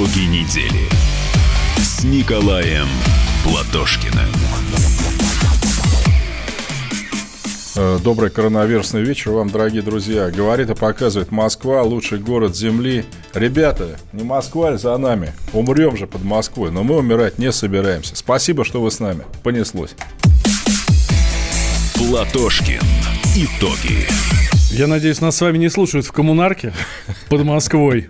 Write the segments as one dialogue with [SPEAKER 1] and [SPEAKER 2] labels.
[SPEAKER 1] Итоги недели с Николаем Платошкиным.
[SPEAKER 2] Э, добрый коронавирусный вечер вам, дорогие друзья. Говорит и показывает Москва, лучший город Земли. Ребята, не Москва ли за нами? Умрем же под Москвой, но мы умирать не собираемся. Спасибо, что вы с нами. Понеслось.
[SPEAKER 1] Платошкин. Итоги.
[SPEAKER 3] Я надеюсь, нас с вами не слушают в коммунарке под Москвой.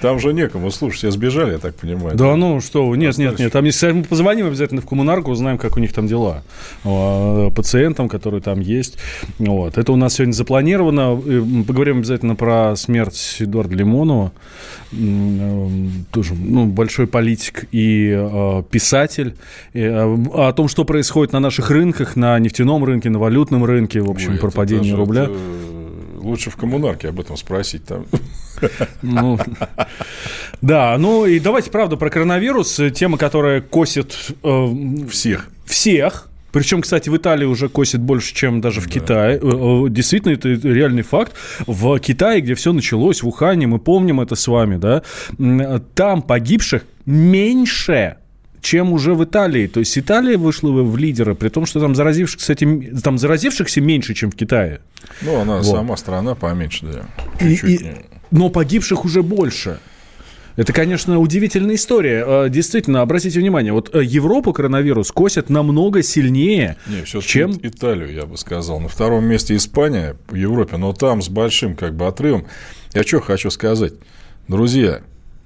[SPEAKER 2] Там же некому слушать, все сбежали, я так понимаю.
[SPEAKER 3] Да, ну что нет, Остались. нет, нет. Там если мы позвоним обязательно в коммунарку, узнаем, как у них там дела. Пациентам, которые там есть. Вот. Это у нас сегодня запланировано. Поговорим обязательно про смерть Эдуарда Лимонова. Тоже ну, большой политик и э, писатель. Э, о том, что происходит на наших рынках, на нефтяном рынке, на валютном рынке, в общем, Ой, про падение рубля. Это
[SPEAKER 2] лучше в коммунарке об этом спросить там.
[SPEAKER 3] Ну, да, ну и давайте, правда, про коронавирус. Тема, которая косит... Э,
[SPEAKER 2] всех.
[SPEAKER 3] Всех. Причем, кстати, в Италии уже косит больше, чем даже в да. Китае. Э, э, действительно, это реальный факт. В Китае, где все началось, в Ухане, мы помним это с вами, да, там погибших меньше, чем уже в Италии. То есть Италия вышла в лидеры, при том, что там заразившихся, кстати, там заразившихся меньше, чем в Китае.
[SPEAKER 2] Ну, она вот. сама страна поменьше, да.
[SPEAKER 3] Чуть-чуть. И, и, но погибших уже больше. Это, конечно, удивительная история. А, действительно, обратите внимание, вот э, Европу коронавирус косит намного сильнее,
[SPEAKER 2] Не, чем... Италию, я бы сказал. На втором месте Испания в Европе, но там с большим как бы отрывом. Я что хочу сказать. Друзья,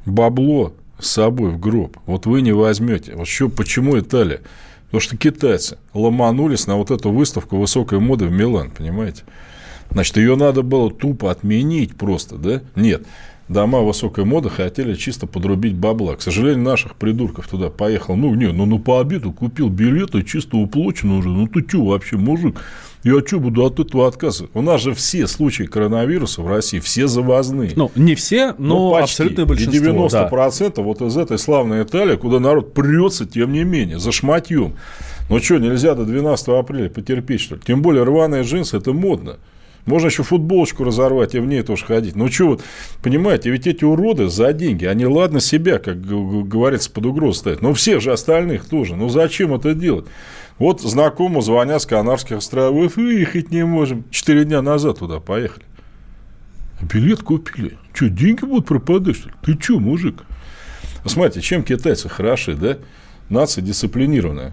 [SPEAKER 2] бабло с собой в гроб. Вот вы не возьмете. Вот что, почему Италия? Потому что китайцы ломанулись на вот эту выставку высокой моды в Милан, понимаете? Значит, ее надо было тупо отменить просто, да? Нет. Дома высокой моды хотели чисто подрубить бабла. К сожалению, наших придурков туда поехал. Ну, не, ну, ну по обеду купил билеты, чисто уплочено уже. Ну, ты что вообще, мужик? Я что буду от этого отказываться? У нас же все случаи коронавируса в России, все завозные.
[SPEAKER 3] Ну, не все, но ну, абсолютное большинство.
[SPEAKER 2] И 90% да. вот из этой славной Италии, куда народ прется, тем не менее, за шматьем. Ну что, нельзя до 12 апреля потерпеть, что ли? Тем более рваные джинсы – это модно. Можно еще футболочку разорвать и в ней тоже ходить. Ну, что вот, понимаете, ведь эти уроды за деньги, они, ладно, себя, как говорится, под угрозу ставят, но всех же остальных тоже. Ну, зачем это делать? Вот знакомому звонят с Канарских островов, выехать не можем. Четыре дня назад туда поехали. Билет купили. Что, деньги будут пропадать, что ли? Ты что, мужик? Смотрите, чем китайцы хороши, да? Нация дисциплинированная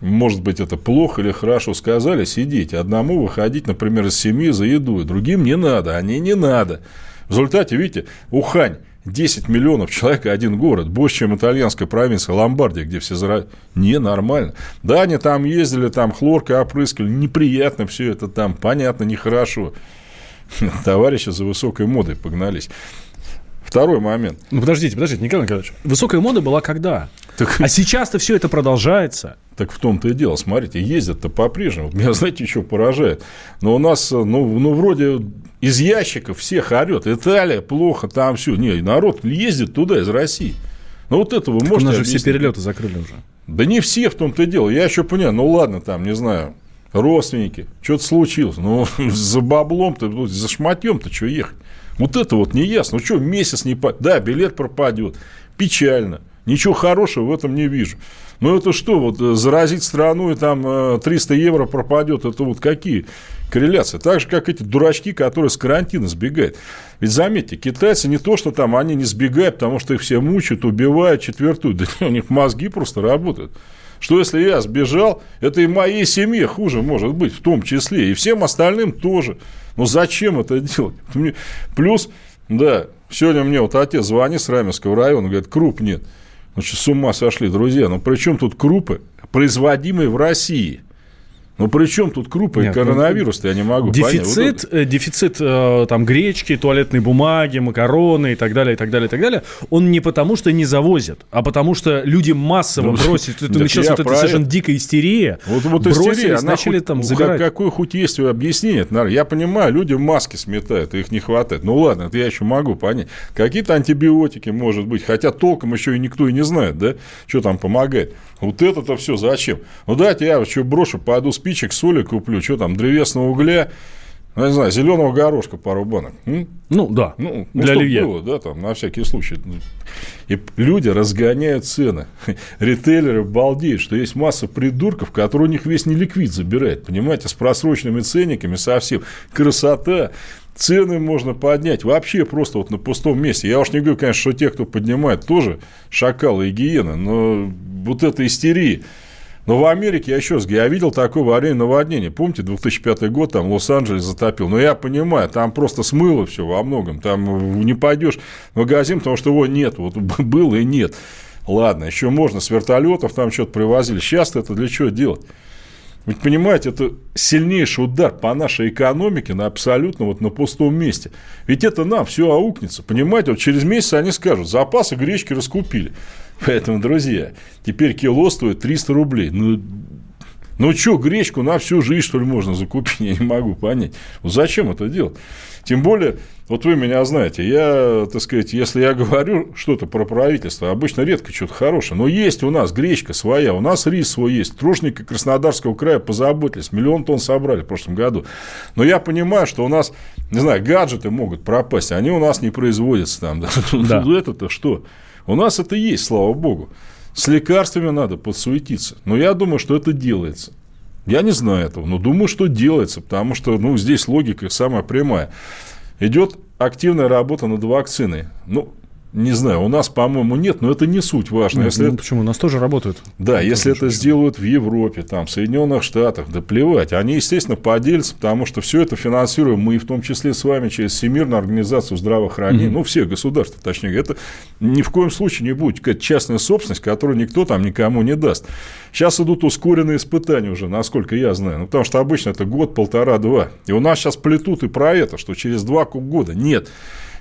[SPEAKER 2] может быть, это плохо или хорошо сказали, сидите. Одному выходить, например, из семьи за еду, другим не надо, а не не надо. В результате, видите, Ухань, 10 миллионов человек и один город, больше, чем итальянская провинция Ломбардия, где все зара... Ненормально. Да, они там ездили, там хлоркой опрыскали, неприятно все это там, понятно, нехорошо. Товарищи за высокой модой погнались. Второй момент.
[SPEAKER 3] Ну, подождите, подождите, Николай Николаевич. Высокая мода была когда? Так... А сейчас-то все это продолжается.
[SPEAKER 2] Так в том-то и дело. Смотрите, ездят-то по-прежнему. Меня, знаете, что поражает? Но у нас, ну, ну вроде из ящиков всех орет. Италия плохо, там все. Не, народ ездит туда из России. Ну, вот это вы так можете
[SPEAKER 3] У нас же все перелеты закрыли уже.
[SPEAKER 2] Да не все в том-то и дело. Я еще понимаю, ну ладно, там, не знаю, родственники, что-то случилось. Ну, за баблом-то, за шматьем-то что ехать? Вот это вот не ясно. Ну что, месяц не... Да, билет пропадет. Печально. Ничего хорошего в этом не вижу. Ну, это что, вот э, заразить страну и там 300 э, евро пропадет, это вот какие корреляции? Так же, как эти дурачки, которые с карантина сбегают. Ведь заметьте, китайцы не то, что там они не сбегают, потому что их все мучают, убивают, четвертуют. Да у них мозги просто работают. Что если я сбежал, это и моей семье хуже может быть, в том числе, и всем остальным тоже. Ну, зачем это делать? Плюс, да, сегодня мне вот отец звонит с Раменского района, говорит, круп нет. Что, с ума сошли, друзья. Ну, при чем тут крупы, производимые в России? Ну, при чем тут крупы Нет, и ну, коронавирус я не могу
[SPEAKER 3] дефицит, понять. Вот дефицит э, там, гречки, туалетной бумаги, макароны и так далее, и так далее, и так далее, он не потому, что не завозят, а потому, что люди массово ну, бросят. Это началась вот эта совершенно дикая истерия.
[SPEAKER 2] Вот, вот истерия, начали там забирать. Какое хоть есть объяснение? Я понимаю, люди маски сметают, их не хватает. Ну, ладно, это я еще могу понять. Какие-то антибиотики, может быть, хотя толком еще и никто и не знает, да, что там помогает. Вот это-то все зачем? Ну, дайте я еще брошу, пойду спичек, соли куплю, что там, древесного угля, ну, не знаю, зеленого горошка пару банок.
[SPEAKER 3] М? Ну, да,
[SPEAKER 2] ну, для ну, оливье. Было, да, там, на всякий случай. И люди разгоняют цены. Ритейлеры балдеют, что есть масса придурков, которые у них весь неликвид забирает, понимаете, с просроченными ценниками совсем. Красота цены можно поднять вообще просто вот на пустом месте. Я уж не говорю, конечно, что те, кто поднимает, тоже шакалы и гиены, но вот эта истерия. Но в Америке, я еще раз говорю, я видел такое во время наводнения. Помните, 2005 год там Лос-Анджелес затопил. Но я понимаю, там просто смыло все во многом. Там не пойдешь в магазин, потому что его нет. Вот было и нет. Ладно, еще можно с вертолетов там что-то привозили. Сейчас это для чего делать? Ведь, понимаете, это сильнейший удар по нашей экономике на абсолютно вот на пустом месте. Ведь это нам все аукнется. Понимаете, вот через месяц они скажут, запасы гречки раскупили. Поэтому, друзья, теперь кило стоит 300 рублей. Ну, ну что, гречку на всю жизнь, что ли, можно закупить? Я не могу понять. Ну, зачем это делать? Тем более, вот вы меня знаете, я, так сказать, если я говорю что-то про правительство, обычно редко что-то хорошее, но есть у нас гречка своя, у нас рис свой есть, тружники Краснодарского края позаботились, миллион тонн собрали в прошлом году. Но я понимаю, что у нас, не знаю, гаджеты могут пропасть, они у нас не производятся там. Да. Это-то что? У нас это есть, слава богу. С лекарствами надо подсуетиться. Но я думаю, что это делается. Я не знаю этого, но думаю, что делается, потому что ну, здесь логика самая прямая. Идет активная работа над вакциной. Ну, не знаю, у нас, по-моему, нет, но это не суть важно.
[SPEAKER 3] Нет, если ну, это... Почему? У нас тоже работают.
[SPEAKER 2] Да, если это сделают в Европе, там, в Соединенных Штатах, да плевать. Они, естественно, поделятся, потому что все это финансируем мы, в том числе с вами, через Всемирную организацию здравоохранения, mm-hmm. ну, все государства, точнее. Это ни в коем случае не будет какая-то частная собственность, которую никто там никому не даст. Сейчас идут ускоренные испытания уже, насколько я знаю. Ну, потому что обычно это год, полтора, два. И у нас сейчас плетут и про это, что через два года. Нет.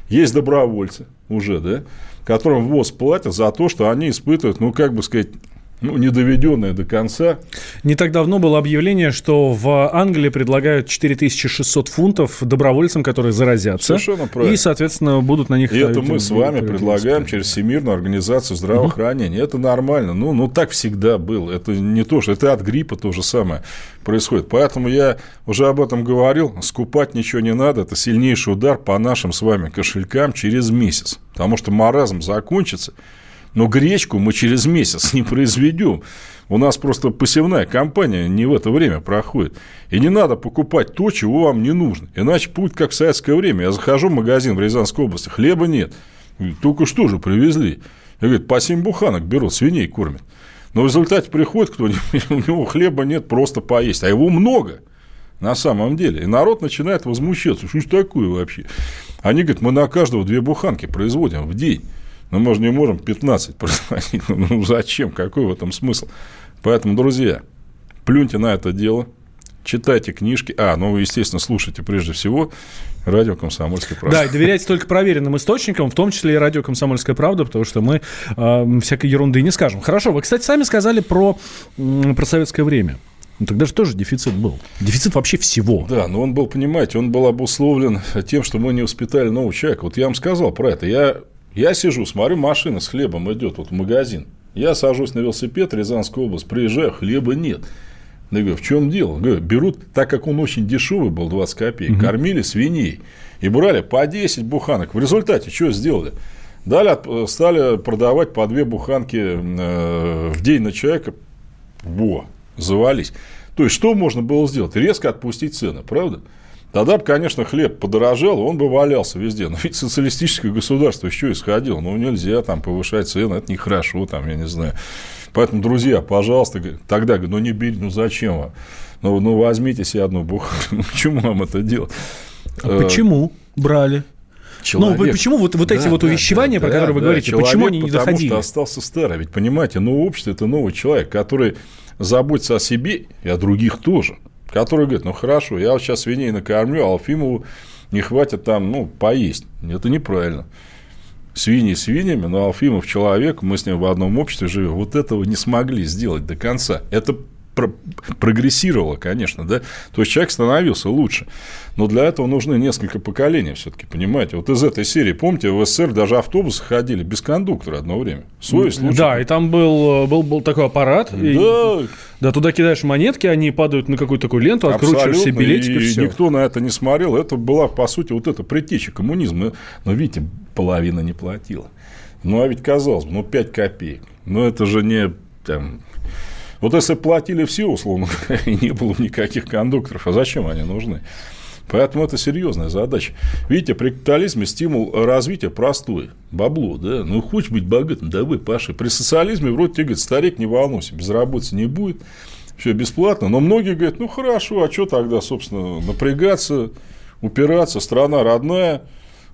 [SPEAKER 2] Есть добровольцы уже, да, которым ВОЗ платят за то, что они испытывают, ну, как бы сказать, ну, не доведенное до конца.
[SPEAKER 3] Не так давно было объявление, что в Англии предлагают 4600 фунтов добровольцам, которые заразятся.
[SPEAKER 2] Совершенно правильно.
[SPEAKER 3] И, соответственно, будут на них...
[SPEAKER 2] И это мы с вами предлагаем через Всемирную организацию здравоохранения. Угу. Это нормально. Ну, ну, так всегда было. Это не то, что это от гриппа то же самое происходит. Поэтому я уже об этом говорил. Скупать ничего не надо. Это сильнейший удар по нашим с вами кошелькам через месяц. Потому что маразм закончится. Но гречку мы через месяц не произведем. У нас просто посевная кампания не в это время проходит. И не надо покупать то, чего вам не нужно. Иначе будет как в советское время. Я захожу в магазин в Рязанской области, хлеба нет. Только что же привезли. Я говорю, по 7 буханок берут, свиней кормят. Но в результате приходит кто-нибудь, у него хлеба нет, просто поесть. А его много на самом деле. И народ начинает возмущаться. Что ж такое вообще? Они говорят, мы на каждого две буханки производим в день. Но мы же не можем 15 производить. Ну, зачем? Какой в этом смысл? Поэтому, друзья, плюньте на это дело, читайте книжки. А, ну, вы, естественно, слушайте прежде всего радио «Комсомольская правда».
[SPEAKER 3] Да, и доверяйте только проверенным источникам, в том числе и радио «Комсомольская правда», потому что мы э, всякой ерунды не скажем. Хорошо, вы, кстати, сами сказали про, про советское время. Ну, тогда же тоже дефицит был. Дефицит вообще всего.
[SPEAKER 2] Да, но он был, понимаете, он был обусловлен тем, что мы не воспитали нового человека. Вот я вам сказал про это. Я я сижу, смотрю, машина с хлебом идет вот в магазин. Я сажусь на велосипед, Рязанская область, приезжаю, хлеба нет. Я говорю, в чем дело? Говорю, берут, так как он очень дешевый был, 20 копеек, угу. кормили свиней и брали по 10 буханок. В результате что сделали? Дали, стали продавать по две буханки э, в день на человека. Во, завались. То есть, что можно было сделать? Резко отпустить цены, правда? Тогда бы, конечно, хлеб подорожал, он бы валялся везде. Но ведь социалистическое государство еще исходило. Ну, нельзя там повышать цены, это нехорошо, там, я не знаю. Поэтому, друзья, пожалуйста, тогда, ну, не берите, ну, зачем вам? Ну, ну возьмите себе одну буханку. Ну, почему вам это делать?
[SPEAKER 3] А э, почему брали? Человек. Ну, почему вот, вот эти да, вот увещевания, да, про которые да, вы говорите, человек, почему они не потому доходили?
[SPEAKER 2] Потому что остался старый. Ведь, понимаете, ну, общество – это новый человек, который заботится о себе и о других тоже который говорит, ну хорошо, я сейчас свиней накормлю, а Алфимову не хватит там, ну, поесть. Это неправильно. Свиньи свиньями, но Алфимов человек, мы с ним в одном обществе живем, вот этого не смогли сделать до конца. Это про- прогрессировала, конечно, да, то есть человек становился лучше. Но для этого нужны несколько поколений все-таки, понимаете? Вот из этой серии, помните, в СССР даже автобусы ходили без кондуктора одно время.
[SPEAKER 3] Совесть лучше. Да, и там был, был, был такой аппарат. Да. И, да, туда кидаешь монетки, они падают на какую-то такую ленту, откручиваешь себе билетик и, и все.
[SPEAKER 2] никто на это не смотрел. Это была, по сути, вот эта предтеча коммунизма. Но, видите, половина не платила. Ну, а ведь казалось бы, ну, 5 копеек. Но это же не там, вот если платили все, условно и не было никаких кондукторов, а зачем они нужны? Поэтому это серьезная задача. Видите, при капитализме стимул развития простой. Бабло, да? Ну, хочешь быть богатым, давай, Паша. При социализме вроде тебе говорят, старик, не волнуйся, безработицы не будет, все бесплатно. Но многие говорят, ну, хорошо, а что тогда, собственно, напрягаться, упираться, страна родная,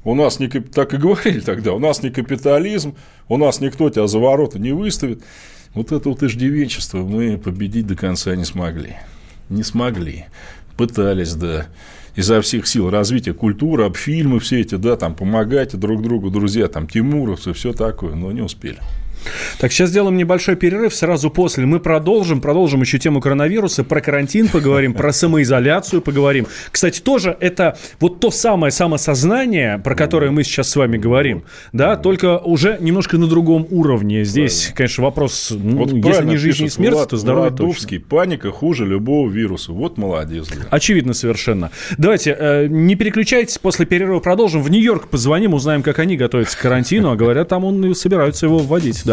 [SPEAKER 2] у нас не, так и говорили тогда, у нас не капитализм, у нас никто тебя за ворота не выставит. Вот это вот иждивенчество мы победить до конца не смогли. Не смогли. Пытались, да изо всех сил развития культуры, фильмы все эти, да, там помогайте друг другу, друзья, там Тимуровцы, все такое, но не успели.
[SPEAKER 3] Так, сейчас сделаем небольшой перерыв. Сразу после мы продолжим. Продолжим еще тему коронавируса. Про карантин поговорим, про самоизоляцию поговорим. Кстати, тоже это вот то самое самосознание, про которое мы сейчас с вами говорим. Да, только уже немножко на другом уровне. Здесь, конечно, вопрос, ну, вот если не жизнь, не смерть, Влад, то здоровье
[SPEAKER 2] Владовский, точно. паника хуже любого вируса. Вот молодец. Да.
[SPEAKER 3] Очевидно совершенно. Давайте, э, не переключайтесь, после перерыва продолжим. В Нью-Йорк позвоним, узнаем, как они готовятся к карантину. А говорят, там он собираются его вводить, да.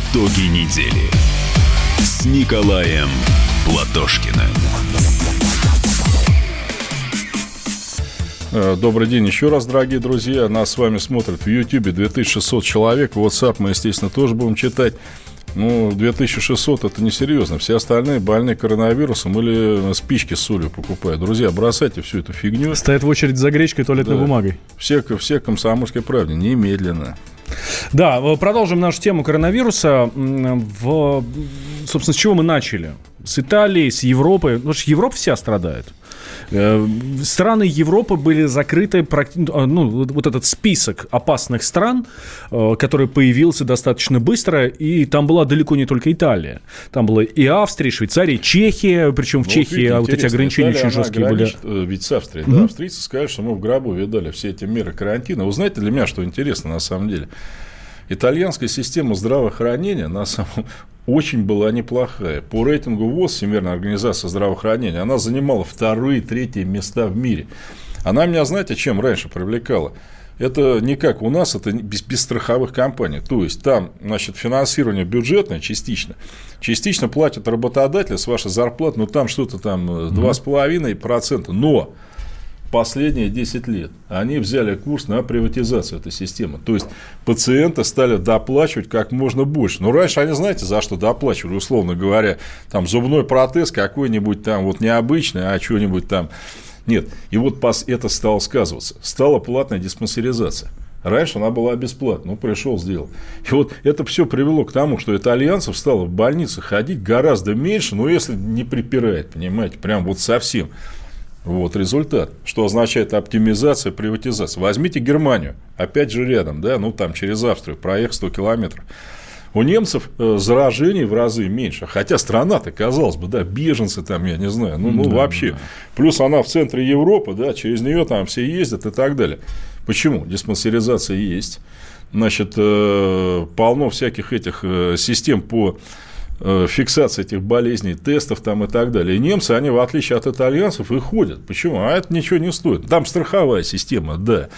[SPEAKER 1] Итоги недели с Николаем Платошкиным.
[SPEAKER 2] Э, добрый день еще раз, дорогие друзья. Нас с вами смотрят в YouTube 2600 человек. WhatsApp мы, естественно, тоже будем читать. Ну, 2600 это несерьезно. Все остальные больные коронавирусом или спички с солью покупают. Друзья, бросайте всю эту фигню.
[SPEAKER 3] Стоят в очередь за гречкой и туалетной да. бумагой.
[SPEAKER 2] Все, все комсомольской правде. Немедленно.
[SPEAKER 3] Да, продолжим нашу тему коронавируса. В, собственно, с чего мы начали? С Италии, с Европы. Потому что Европа вся страдает. Э, страны Европы были закрыты, э, ну, вот этот список опасных стран, э, который появился достаточно быстро, и там была далеко не только Италия. Там была и Австрия, и Швейцария, Чехия, причем в ну, Чехии видите, вот эти ограничения Италия, очень жесткие были.
[SPEAKER 2] Ведь с Австрией, mm-hmm. да, австрийцы скажут, что мы в гробу видали все эти меры карантина. Вы знаете, для меня что интересно на самом деле? Итальянская система здравоохранения на самом очень была неплохая. По рейтингу ВОЗ, Всемирная организация здравоохранения, она занимала вторые, третьи места в мире. Она меня, знаете, чем раньше привлекала? Это не как у нас, это без, без страховых компаний. То есть, там, значит, финансирование бюджетное частично. Частично платят работодатели с вашей зарплаты, но там что-то там 2,5%. Э, но последние 10 лет они взяли курс на приватизацию этой системы. То есть, пациенты стали доплачивать как можно больше. Но раньше они, знаете, за что доплачивали, условно говоря, там зубной протез какой-нибудь там вот необычный, а что-нибудь там. Нет. И вот это стало сказываться. Стала платная диспансеризация. Раньше она была бесплатна, ну, пришел, сделал. И вот это все привело к тому, что итальянцев стало в больнице ходить гораздо меньше, но если не припирает, понимаете, прям вот совсем. Вот результат. Что означает оптимизация, приватизация. Возьмите Германию, опять же рядом, да, ну там через Австрию, проехать 100 километров. У немцев э, заражений в разы меньше. Хотя страна-то, казалось бы, да, беженцы там, я не знаю, ну, ну да, вообще. Да. Плюс она в центре Европы, да, через нее там все ездят и так далее. Почему? Диспансеризация есть. Значит, э, полно всяких этих э, систем по фиксации этих болезней, тестов там и так далее. И немцы, они, в отличие от итальянцев, и ходят. Почему? А это ничего не стоит. Там страховая система, да.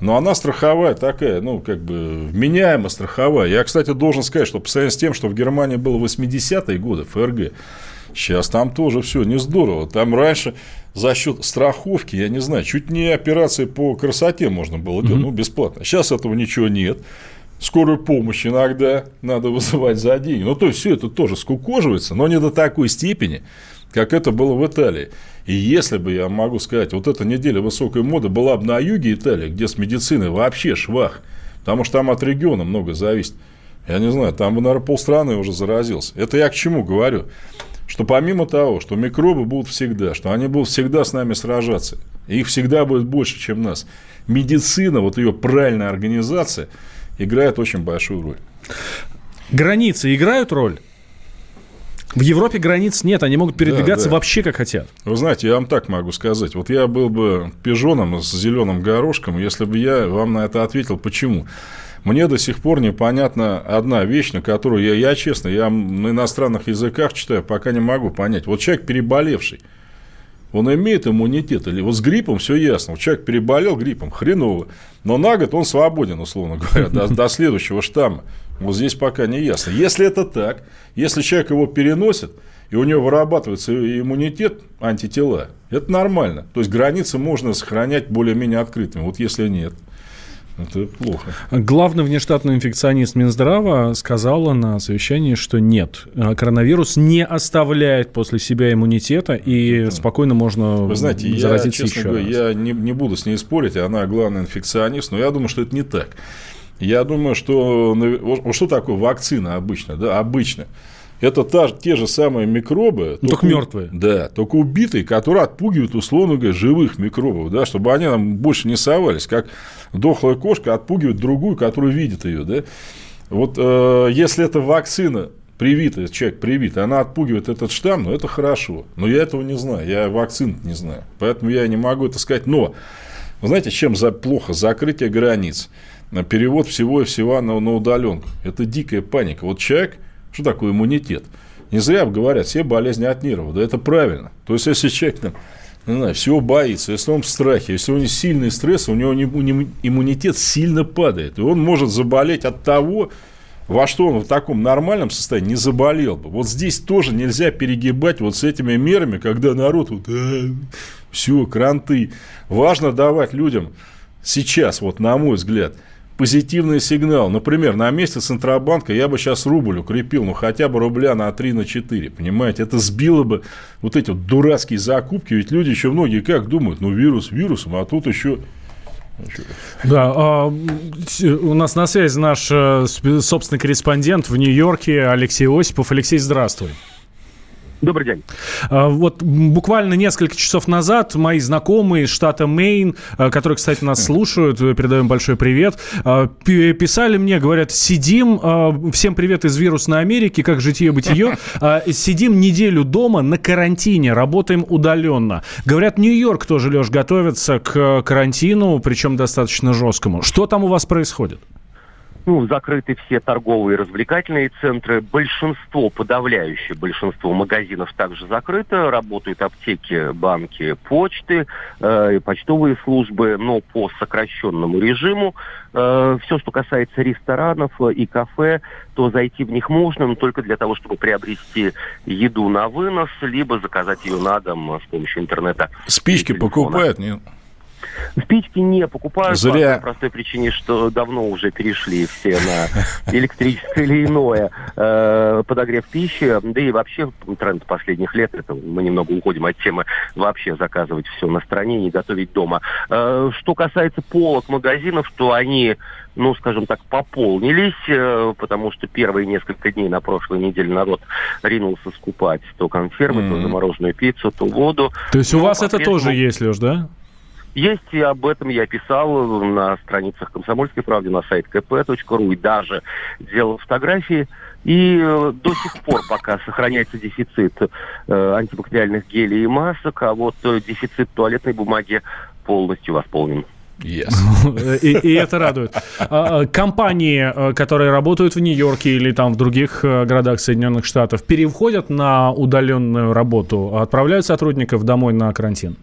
[SPEAKER 2] Но она страховая такая, ну, как бы, вменяемо страховая. Я, кстати, должен сказать, что по сравнению с тем, что в Германии было 80-е годы, ФРГ, сейчас там тоже все не здорово. Там раньше за счет страховки, я не знаю, чуть не операции по красоте можно было делать, mm-hmm. ну, бесплатно. Сейчас этого ничего нет. Скорую помощь иногда надо вызывать за деньги. Ну, то есть, все это тоже скукоживается, но не до такой степени, как это было в Италии. И если бы, я могу сказать, вот эта неделя высокой моды была бы на юге Италии, где с медициной вообще швах, потому что там от региона много зависит. Я не знаю, там бы, наверное, полстраны уже заразился. Это я к чему говорю? Что помимо того, что микробы будут всегда, что они будут всегда с нами сражаться, их всегда будет больше, чем нас, медицина, вот ее правильная организация, играет очень большую роль.
[SPEAKER 3] Границы играют роль? В Европе границ нет, они могут передвигаться да, да. вообще как хотят.
[SPEAKER 2] Вы знаете, я вам так могу сказать. Вот я был бы пижоном с зеленым горошком, если бы я вам на это ответил, почему. Мне до сих пор непонятна одна вещь, на которую я, я честно, я на иностранных языках читаю, пока не могу понять. Вот человек переболевший, он имеет иммунитет. Или вот с гриппом все ясно. Человек переболел гриппом, хреново. Но на год он свободен, условно говоря, до, до следующего штамма. Вот здесь пока не ясно. Если это так, если человек его переносит, и у него вырабатывается иммунитет, антитела, это нормально. То есть границы можно сохранять более-менее открытыми. Вот если нет, это плохо.
[SPEAKER 3] Главный внештатный инфекционист Минздрава сказала на совещании, что нет, коронавирус не оставляет после себя иммунитета, и это... спокойно можно
[SPEAKER 2] Вы знаете, заразиться я, честно еще говоря, раз. Я не, не буду с ней спорить, она главный инфекционист, но я думаю, что это не так. Я думаю, что... Что такое вакцина обычно? Да, обычно. Это та, те же самые микробы.
[SPEAKER 3] Ну, только, только мертвые.
[SPEAKER 2] Да, только убитые, которые отпугивают, условно говоря, живых микробов, да, чтобы они нам больше не совались, как дохлая кошка отпугивает другую, которая видит ее. Да. Вот э, если это вакцина привитая, человек привит, она отпугивает этот штамм, ну, это хорошо. Но я этого не знаю, я вакцин не знаю. Поэтому я не могу это сказать. Но, вы знаете, чем за, плохо? Закрытие границ перевод всего и всего на, на удаленку. Это дикая паника. Вот человек, что такое иммунитет? Не зря говорят, все болезни от нервов. Да это правильно. То есть, если человек там, не знаю, всего боится, если он в страхе, если у него сильный стресс, у него иммунитет сильно падает. И он может заболеть от того, во что он в таком нормальном состоянии не заболел бы. Вот здесь тоже нельзя перегибать вот с этими мерами, когда народ вот, э, все, кранты. Важно давать людям сейчас, вот на мой взгляд, позитивный сигнал. Например, на месте Центробанка я бы сейчас рубль укрепил, ну, хотя бы рубля на 3, на 4, понимаете? Это сбило бы вот эти вот дурацкие закупки, ведь люди еще многие как думают, ну, вирус вирусом, а тут еще
[SPEAKER 3] да, а, у нас на связи наш э, собственный корреспондент в Нью-Йорке Алексей Осипов. Алексей, здравствуй.
[SPEAKER 4] Добрый день.
[SPEAKER 3] А, вот буквально несколько часов назад мои знакомые из штата Мейн, а, которые, кстати, нас слушают, передаем большой привет, а, писали мне, говорят, сидим, всем привет из вирусной Америки, как житие-бытие, сидим неделю дома на карантине, работаем удаленно. Говорят, Нью-Йорк тоже, Леш, готовится к карантину, причем достаточно жесткому. Что там у вас происходит?
[SPEAKER 4] Ну, закрыты все торговые и развлекательные центры. Большинство, подавляющее большинство магазинов также закрыто. Работают аптеки, банки, почты, э, почтовые службы, но по сокращенному режиму. Э, все, что касается ресторанов и кафе, то зайти в них можно, но только для того, чтобы приобрести еду на вынос, либо заказать ее на дом с помощью интернета.
[SPEAKER 2] Спички покупают, нет?
[SPEAKER 4] Спички не покупают
[SPEAKER 2] Зря.
[SPEAKER 4] по простой причине, что давно уже перешли все на электрическое или иное э, подогрев пищи. Да и вообще тренд последних лет, это мы немного уходим от темы, вообще заказывать все на стороне, не готовить дома. Э, что касается полок магазинов, то они ну, скажем так, пополнились, э, потому что первые несколько дней на прошлой неделе народ ринулся скупать то консервы, mm-hmm. то замороженную пиццу, то воду.
[SPEAKER 3] То есть у вас это тоже есть, Леш, да?
[SPEAKER 4] Есть, и об этом я писал на страницах «Комсомольской правды», на сайт kp.ru, и даже делал фотографии. И э, до сих пор пока сохраняется дефицит э, антибактериальных гелей и масок, а вот э, дефицит туалетной бумаги полностью восполнен.
[SPEAKER 2] Yes.
[SPEAKER 3] и, и это радует. А, а, компании, которые работают в Нью-Йорке или там в других городах Соединенных Штатов, переходят на удаленную работу, отправляют сотрудников домой на карантин?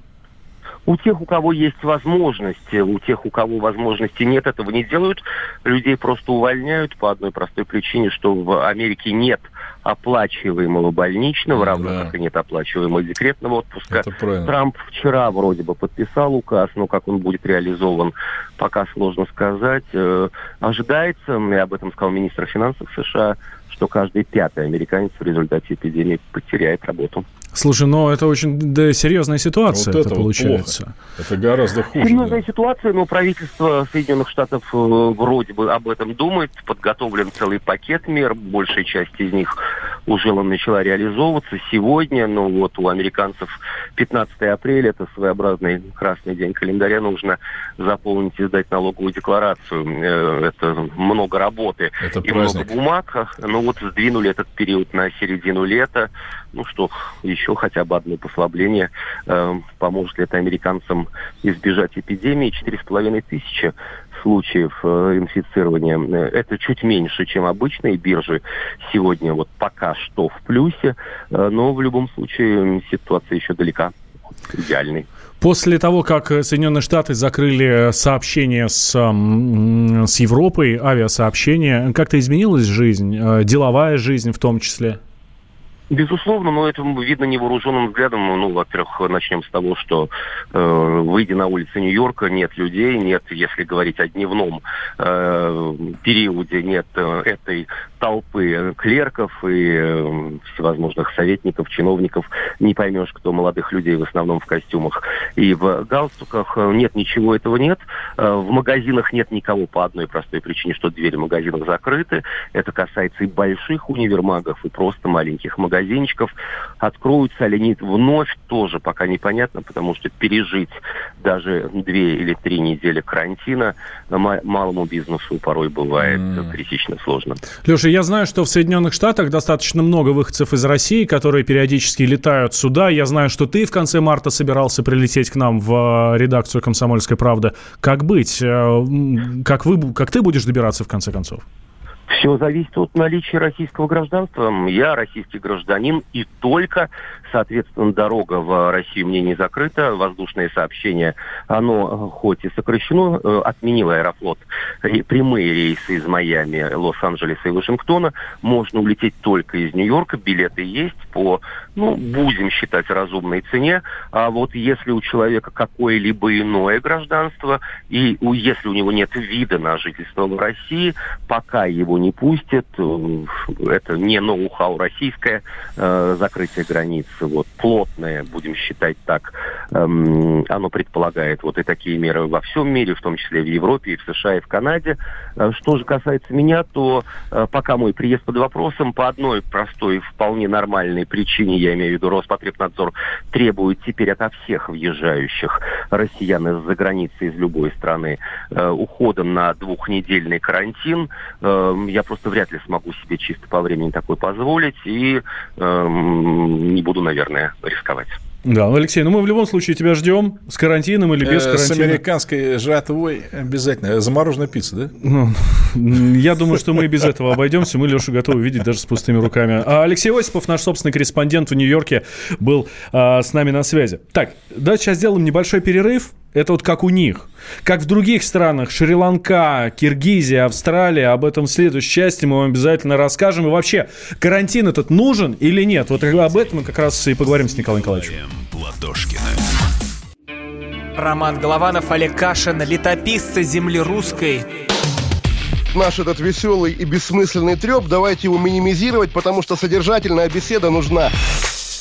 [SPEAKER 4] У тех, у кого есть возможности, у тех, у кого возможности нет, этого не делают. Людей просто увольняют по одной простой причине, что в Америке нет оплачиваемого больничного, равно да. как и нет оплачиваемого декретного отпуска. Трамп вчера вроде бы подписал указ, но как он будет реализован, пока сложно сказать. Э, ожидается, и об этом сказал министр финансов США, что каждый пятый американец в результате эпидемии потеряет работу.
[SPEAKER 3] Слушай, ну это очень да, серьезная ситуация, вот это, это получается.
[SPEAKER 2] Вот это гораздо хуже.
[SPEAKER 4] Серьезная да. ситуация, но правительство Соединенных Штатов э, вроде бы об этом думает. Подготовлен целый пакет мер, большая часть из них уже начала реализовываться сегодня. Но вот у американцев 15 апреля, это своеобразный красный день календаря, нужно заполнить и сдать налоговую декларацию. Э, это много работы это и праздник. много бумаг. Но вот сдвинули этот период на середину лета. Ну что, еще хотя бы одно послабление. Э, поможет ли это американцам избежать эпидемии? Четыре с половиной тысячи случаев э, инфицирования. Э, это чуть меньше, чем обычные биржи. Сегодня вот пока что в плюсе, э, но в любом случае ситуация еще далека идеальной.
[SPEAKER 3] После того, как Соединенные Штаты закрыли сообщения с, с Европой, авиасообщения, как-то изменилась жизнь, деловая жизнь в том числе?
[SPEAKER 4] Безусловно, но это видно невооруженным взглядом. Ну, во-первых, начнем с того, что э, выйдя на улицы Нью-Йорка, нет людей, нет, если говорить о дневном э, периоде, нет э, этой толпы клерков и э, всевозможных советников, чиновников. Не поймешь, кто молодых людей в основном в костюмах и в галстуках. Нет, ничего этого нет. Э, в магазинах нет никого по одной простой причине, что двери магазинов закрыты. Это касается и больших универмагов, и просто маленьких магазинчиков. Откроются ли они вновь, тоже пока непонятно, потому что пережить даже две или три недели карантина малому бизнесу порой бывает mm. критично сложно.
[SPEAKER 3] Леша, я знаю, что в Соединенных Штатах достаточно много выходцев из России, которые периодически летают сюда. Я знаю, что ты в конце марта собирался прилететь к нам в э, редакцию «Комсомольской правды». Как быть? Э, как, вы, как ты будешь добираться в конце концов?
[SPEAKER 4] Все зависит от наличия российского гражданства. Я российский гражданин, и только Соответственно, дорога в Россию мне не закрыта. Воздушное сообщение, оно э, хоть и сокращено, э, отменил Аэрофлот прямые рейсы из Майами, Лос-Анджелеса и Вашингтона. Можно улететь только из Нью-Йорка. Билеты есть по, ну, будем считать, разумной цене. А вот если у человека какое-либо иное гражданство, и если у него нет вида на жительство в России, пока его не пустят, э, это не ноу-хау российское, закрытие границ вот плотное, будем считать так, эм, оно предполагает вот и такие меры во всем мире, в том числе в Европе, и в США, и в Канаде. Э, что же касается меня, то э, пока мой приезд под вопросом, по одной простой, вполне нормальной причине, я имею в виду Роспотребнадзор, требует теперь ото всех въезжающих россиян из-за границы, из любой страны, э, ухода на двухнедельный карантин. Э, я просто вряд ли смогу себе чисто по времени такой позволить, и э, не буду наверное, рисковать.
[SPEAKER 3] Да, ну, Алексей, ну мы в любом случае тебя ждем с карантином или без карантина.
[SPEAKER 2] С американской жатвой обязательно. Замороженная пицца, да?
[SPEAKER 3] Ну, я думаю, что мы и без этого обойдемся. Мы Лешу готовы видеть даже с пустыми руками. А Алексей Осипов, наш собственный корреспондент в Нью-Йорке, был а, с нами на связи. Так, давайте сейчас сделаем небольшой перерыв. Это вот как у них. Как в других странах, Шри-Ланка, Киргизия, Австралия, об этом в следующей части мы вам обязательно расскажем. И вообще, карантин этот нужен или нет? Вот об этом мы как раз и поговорим с Николаем Николаевичем.
[SPEAKER 5] Роман Голованов, Олег Кашин, летописцы земли русской.
[SPEAKER 6] Наш этот веселый и бессмысленный треп, давайте его минимизировать, потому что содержательная беседа нужна.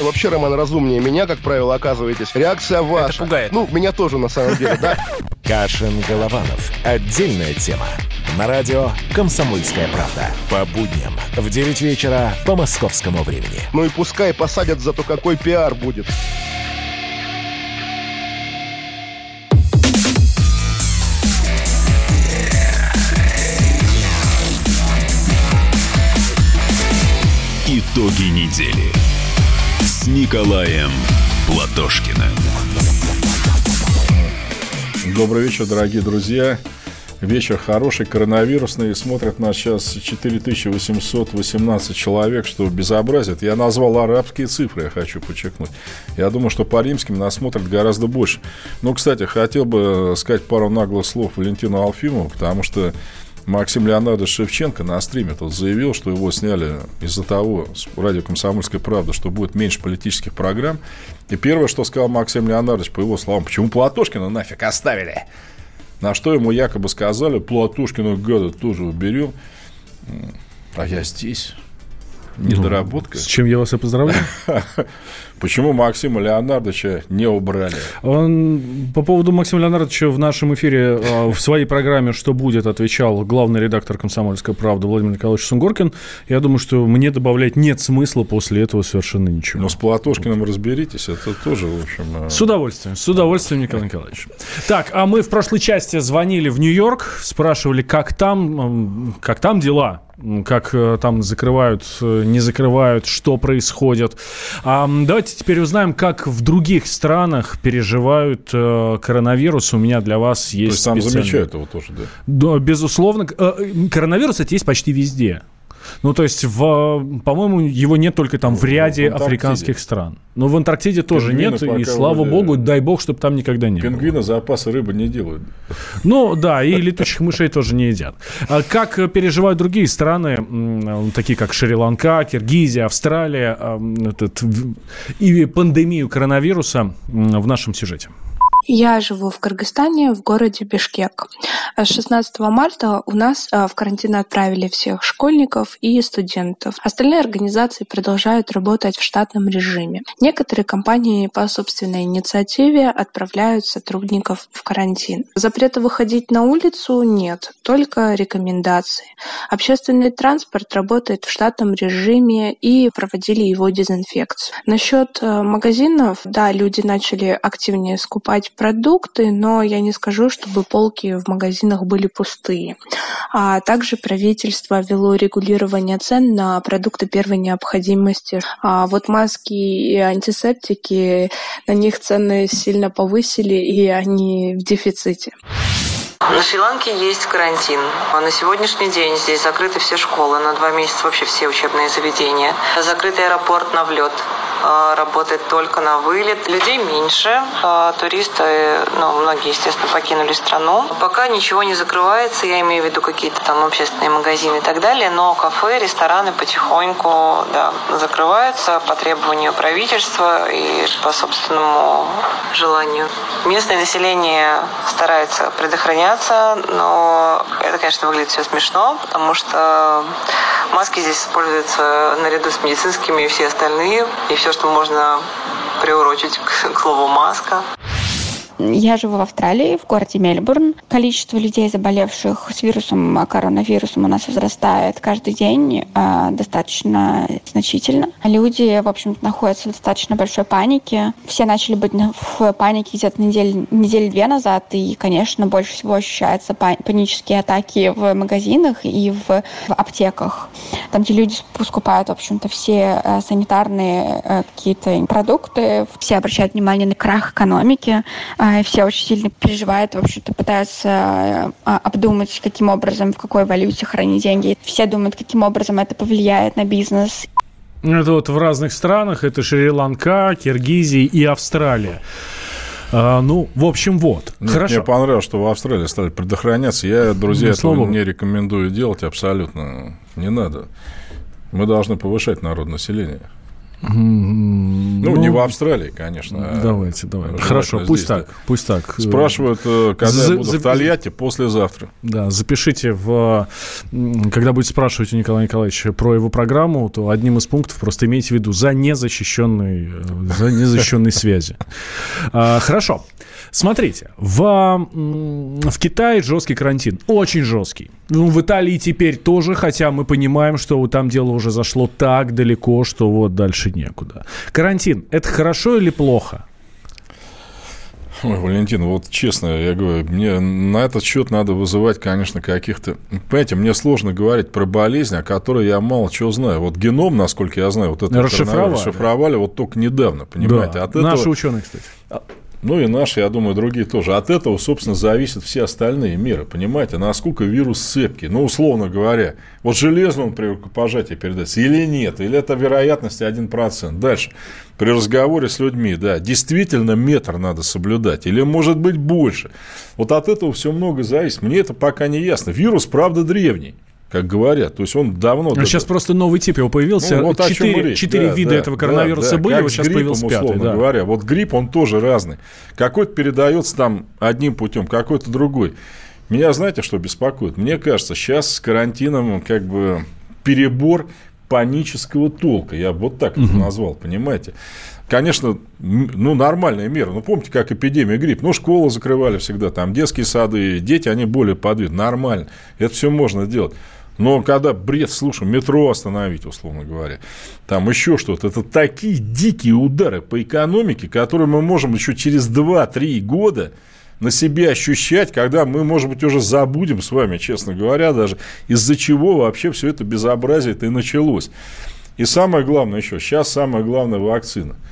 [SPEAKER 6] вообще, Роман, разумнее меня, как правило, оказываетесь. Реакция ваша.
[SPEAKER 5] Это пугает.
[SPEAKER 6] Ну, меня тоже, на самом деле, да.
[SPEAKER 7] Кашин-Голованов. Отдельная тема. На радио «Комсомольская правда». По будням в 9 вечера по московскому времени.
[SPEAKER 6] Ну и пускай посадят, за то, какой пиар будет.
[SPEAKER 1] Итоги недели Николаем Платошкиным.
[SPEAKER 2] Добрый вечер, дорогие друзья. Вечер хороший, коронавирусный. Смотрят нас сейчас 4818 человек, что безобразит. Я назвал арабские цифры, я хочу подчеркнуть. Я думаю, что по римским нас смотрят гораздо больше. Ну, кстати, хотел бы сказать пару наглых слов Валентину Алфимову, потому что Максим Леонардович Шевченко на стриме тут заявил, что его сняли из-за того, радио «Комсомольская правда», что будет меньше политических программ. И первое, что сказал Максим Леонардович, по его словам, почему Платошкина нафиг оставили? На что ему якобы сказали, Платошкина, гада, тоже уберем. А я здесь. Недоработка.
[SPEAKER 3] Ну, с чем я вас и поздравляю.
[SPEAKER 2] Почему Максима Леонардовича не убрали?
[SPEAKER 3] Он по поводу Максима Леонардовича в нашем эфире а, в своей программе «Что будет?» отвечал главный редактор «Комсомольской правды» Владимир Николаевич Сунгоркин. Я думаю, что мне добавлять нет смысла после этого совершенно ничего.
[SPEAKER 2] Но с Платошкиным разберитесь, это тоже, в общем...
[SPEAKER 3] Э, с удовольствием, с удовольствием, Николай Николаевич. Так, а мы в прошлой части звонили в Нью-Йорк, спрашивали, как там, как там дела как э, там закрывают, э, не закрывают, что происходит. А, давайте теперь узнаем, как в других странах переживают э, коронавирус. У меня для вас есть... То есть
[SPEAKER 2] там замечают его тоже, да?
[SPEAKER 3] Да, безусловно. Э, коронавирус это есть почти везде. Ну, то есть, в, по-моему, его нет только там в ряде в африканских стран. Но в Антарктиде тоже нет, и слава вроде... богу, дай бог, чтобы там никогда не
[SPEAKER 2] Пингвины было. запасы рыбы не делают.
[SPEAKER 3] Ну, да, и летучих мышей тоже не едят. А как переживают другие страны, такие как Шри-Ланка, Киргизия, Австралия, этот, и пандемию коронавируса в нашем сюжете?
[SPEAKER 8] Я живу в Кыргызстане, в городе Бишкек. С 16 марта у нас а, в карантин отправили всех школьников и студентов. Остальные организации продолжают работать в штатном режиме. Некоторые компании по собственной инициативе отправляют сотрудников в карантин. Запрета выходить на улицу нет, только рекомендации. Общественный транспорт работает в штатном режиме и проводили его дезинфекцию. Насчет а, магазинов, да, люди начали активнее скупать продукты, но я не скажу, чтобы полки в магазинах были пустые. А также правительство ввело регулирование цен на продукты первой необходимости. А вот маски и антисептики, на них цены сильно повысили, и они в дефиците.
[SPEAKER 9] На Шри-Ланке есть карантин. А на сегодняшний день здесь закрыты все школы, на два месяца вообще все учебные заведения. Закрытый аэропорт на влет. А, работает только на вылет. Людей меньше, а, туристы, ну, многие, естественно, покинули страну. Пока ничего не закрывается, я имею в виду какие-то там общественные магазины и так далее, но кафе, рестораны потихоньку да, закрываются по требованию правительства и по собственному желанию. Местное население старается предохраняться, но это, конечно, выглядит все смешно, потому что маски здесь используются наряду с медицинскими и все остальные, и все что можно приурочить к слову маска.
[SPEAKER 10] Я живу в Австралии, в городе Мельбурн. Количество людей, заболевших с вирусом, коронавирусом у нас возрастает каждый день э, достаточно значительно. Люди, в общем находятся в достаточно большой панике. Все начали быть в панике где-то недели, недели две назад, и, конечно, больше всего ощущаются панические атаки в магазинах и в, в аптеках. Там, где люди скупают, в общем-то, все э, санитарные какие-то продукты, все обращают внимание на крах экономики, все очень сильно переживают, в общем-то, пытаются э, обдумать, каким образом, в какой валюте хранить деньги. Все думают, каким образом это повлияет на бизнес.
[SPEAKER 3] Это вот в разных странах, это Шри-Ланка, Киргизия и Австралия. А, ну, в общем, вот.
[SPEAKER 2] Нет, Хорошо. Мне понравилось, что в Австралии стали предохраняться. Я, друзья, ну, этого не рекомендую делать абсолютно. Не надо. Мы должны повышать население. Ну, ну, не в Австралии, конечно.
[SPEAKER 3] Давайте, давайте. Хорошо, пусть здесь, так, да. пусть так.
[SPEAKER 2] Спрашивают, э, когда За, я буду за... в Тольятти, послезавтра.
[SPEAKER 3] Да, запишите в... Когда будете спрашивать у Николая Николаевича про его программу, то одним из пунктов просто имейте в виду за незащищенной, э, за незащищенной связи. А, хорошо. Смотрите, в, в Китае жесткий карантин, очень жесткий. Ну, в Италии теперь тоже, хотя мы понимаем, что там дело уже зашло так далеко, что вот дальше некуда. Карантин – это хорошо или плохо?
[SPEAKER 2] Ой, Валентин, вот честно, я говорю, мне на этот счет надо вызывать, конечно, каких-то... Понимаете, мне сложно говорить про болезнь, о которой я мало чего знаю. Вот геном, насколько я знаю, вот это
[SPEAKER 3] расшифровали,
[SPEAKER 2] расшифровали вот только недавно, понимаете?
[SPEAKER 3] Да. От этого... Наши ученые, кстати.
[SPEAKER 2] Ну и наши, я думаю, другие тоже. От этого, собственно, зависят все остальные меры. Понимаете, насколько вирус цепкий. Ну, условно говоря, вот железно он при рукопожатии передается или нет, или это вероятность 1%. Дальше. При разговоре с людьми, да, действительно метр надо соблюдать, или может быть больше. Вот от этого все много зависит. Мне это пока не ясно. Вирус, правда, древний как говорят. То есть он давно...
[SPEAKER 3] А сейчас просто новый тип его появился. Ну, вот четыре, четыре да, вида да, этого коронавируса да, были, как вот сейчас гриппом, появился пятый. Да.
[SPEAKER 2] говоря. Вот грипп, он тоже разный. Какой-то передается там одним путем, какой-то другой. Меня знаете, что беспокоит? Мне кажется, сейчас с карантином как бы перебор панического толка. Я вот так угу. это назвал, понимаете? Конечно, ну, нормальная мера. Ну, помните, как эпидемия грипп? Ну, школы закрывали всегда, там детские сады, дети, они более подвижны. Нормально. Это все можно делать. Но когда бред, слушай, метро остановить, условно говоря, там еще что-то, это такие дикие удары по экономике, которые мы можем еще через 2-3 года на себе ощущать, когда мы, может быть, уже забудем с вами, честно говоря, даже из-за чего вообще все это безобразие-то и началось. И самое главное еще, сейчас самое главное вакцина –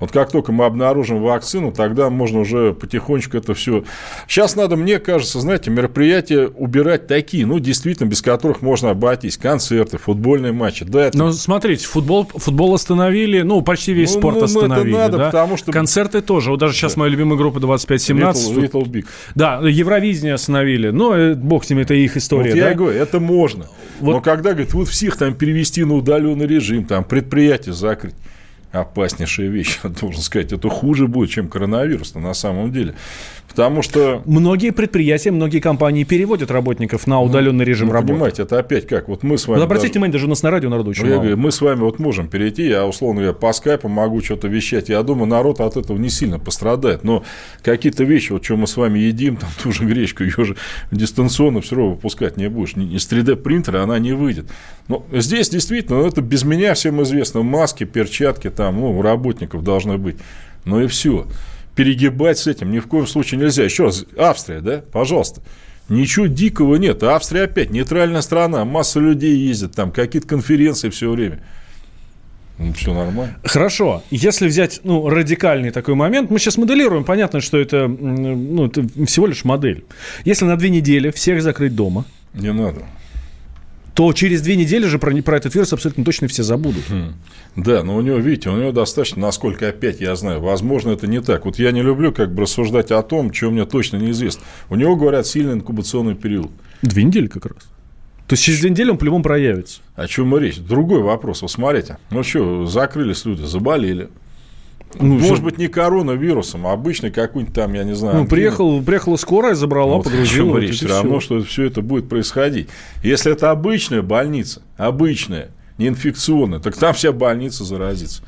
[SPEAKER 2] вот как только мы обнаружим вакцину, тогда можно уже потихонечку это все... Сейчас надо, мне кажется, знаете, мероприятия убирать такие, ну, действительно, без которых можно обойтись. Концерты, футбольные матчи. Да, это...
[SPEAKER 3] Ну, смотрите, футбол, футбол остановили, ну, почти весь ну, спорт ну, остановили. Ну, это надо, да? потому что... Концерты тоже. Вот даже сейчас да. моя любимая группа 2517.
[SPEAKER 2] Little, Little Big.
[SPEAKER 3] Да, Евровидение остановили. Но э, бог с ним, это их история. Вот
[SPEAKER 2] да? я говорю, это можно. Вот... Но когда, говорит, вот всех там перевести на удаленный режим, там предприятие закрыть опаснейшая вещь, должен сказать. Это хуже будет, чем коронавирус на самом деле. Потому что...
[SPEAKER 3] Многие предприятия, многие компании переводят работников на удаленный ну, режим ну, работы.
[SPEAKER 2] Понимаете, это опять как? Вот мы с вами...
[SPEAKER 3] Вот обратите даже... внимание, даже у нас на радио народу очень ну,
[SPEAKER 2] я говорю, Мы с вами вот можем перейти, я, условно говоря, по скайпу могу что-то вещать. Я думаю, народ от этого не сильно пострадает. Но какие-то вещи, вот что мы с вами едим, там ту же гречку, ее же дистанционно все равно выпускать не будешь. Из 3D-принтера она не выйдет. Но здесь действительно, ну, это без меня всем известно. Маски, перчатки там, ну, у работников должны быть. Ну и все перегибать с этим ни в коем случае нельзя. Еще раз, Австрия, да, пожалуйста. Ничего дикого нет. Австрия опять нейтральная страна, масса людей ездит, там какие-то конференции все время. Ну, все нормально.
[SPEAKER 3] Хорошо. Если взять ну, радикальный такой момент, мы сейчас моделируем, понятно, что это, ну, это всего лишь модель. Если на две недели всех закрыть дома.
[SPEAKER 2] Не надо
[SPEAKER 3] то через две недели же про, про этот вирус абсолютно точно все забудут.
[SPEAKER 2] Да, но у него, видите, у него достаточно, насколько опять я знаю, возможно, это не так. Вот я не люблю как бы рассуждать о том, чего мне точно неизвестно. У него, говорят, сильный инкубационный период.
[SPEAKER 3] Две недели как раз. То есть через две недели он по-любому проявится.
[SPEAKER 2] О чем мы речь? Другой вопрос. Вот смотрите. Ну что, закрылись люди, заболели. Ну, Может все... быть, не коронавирусом, а обычный какой-нибудь там, я не знаю.
[SPEAKER 3] Ну, приехал, приехала скорая, забрала, вот погрузила.
[SPEAKER 2] Вот речь, все равно, что все это будет происходить. Если это обычная больница, обычная, не инфекционная, так там вся больница заразится.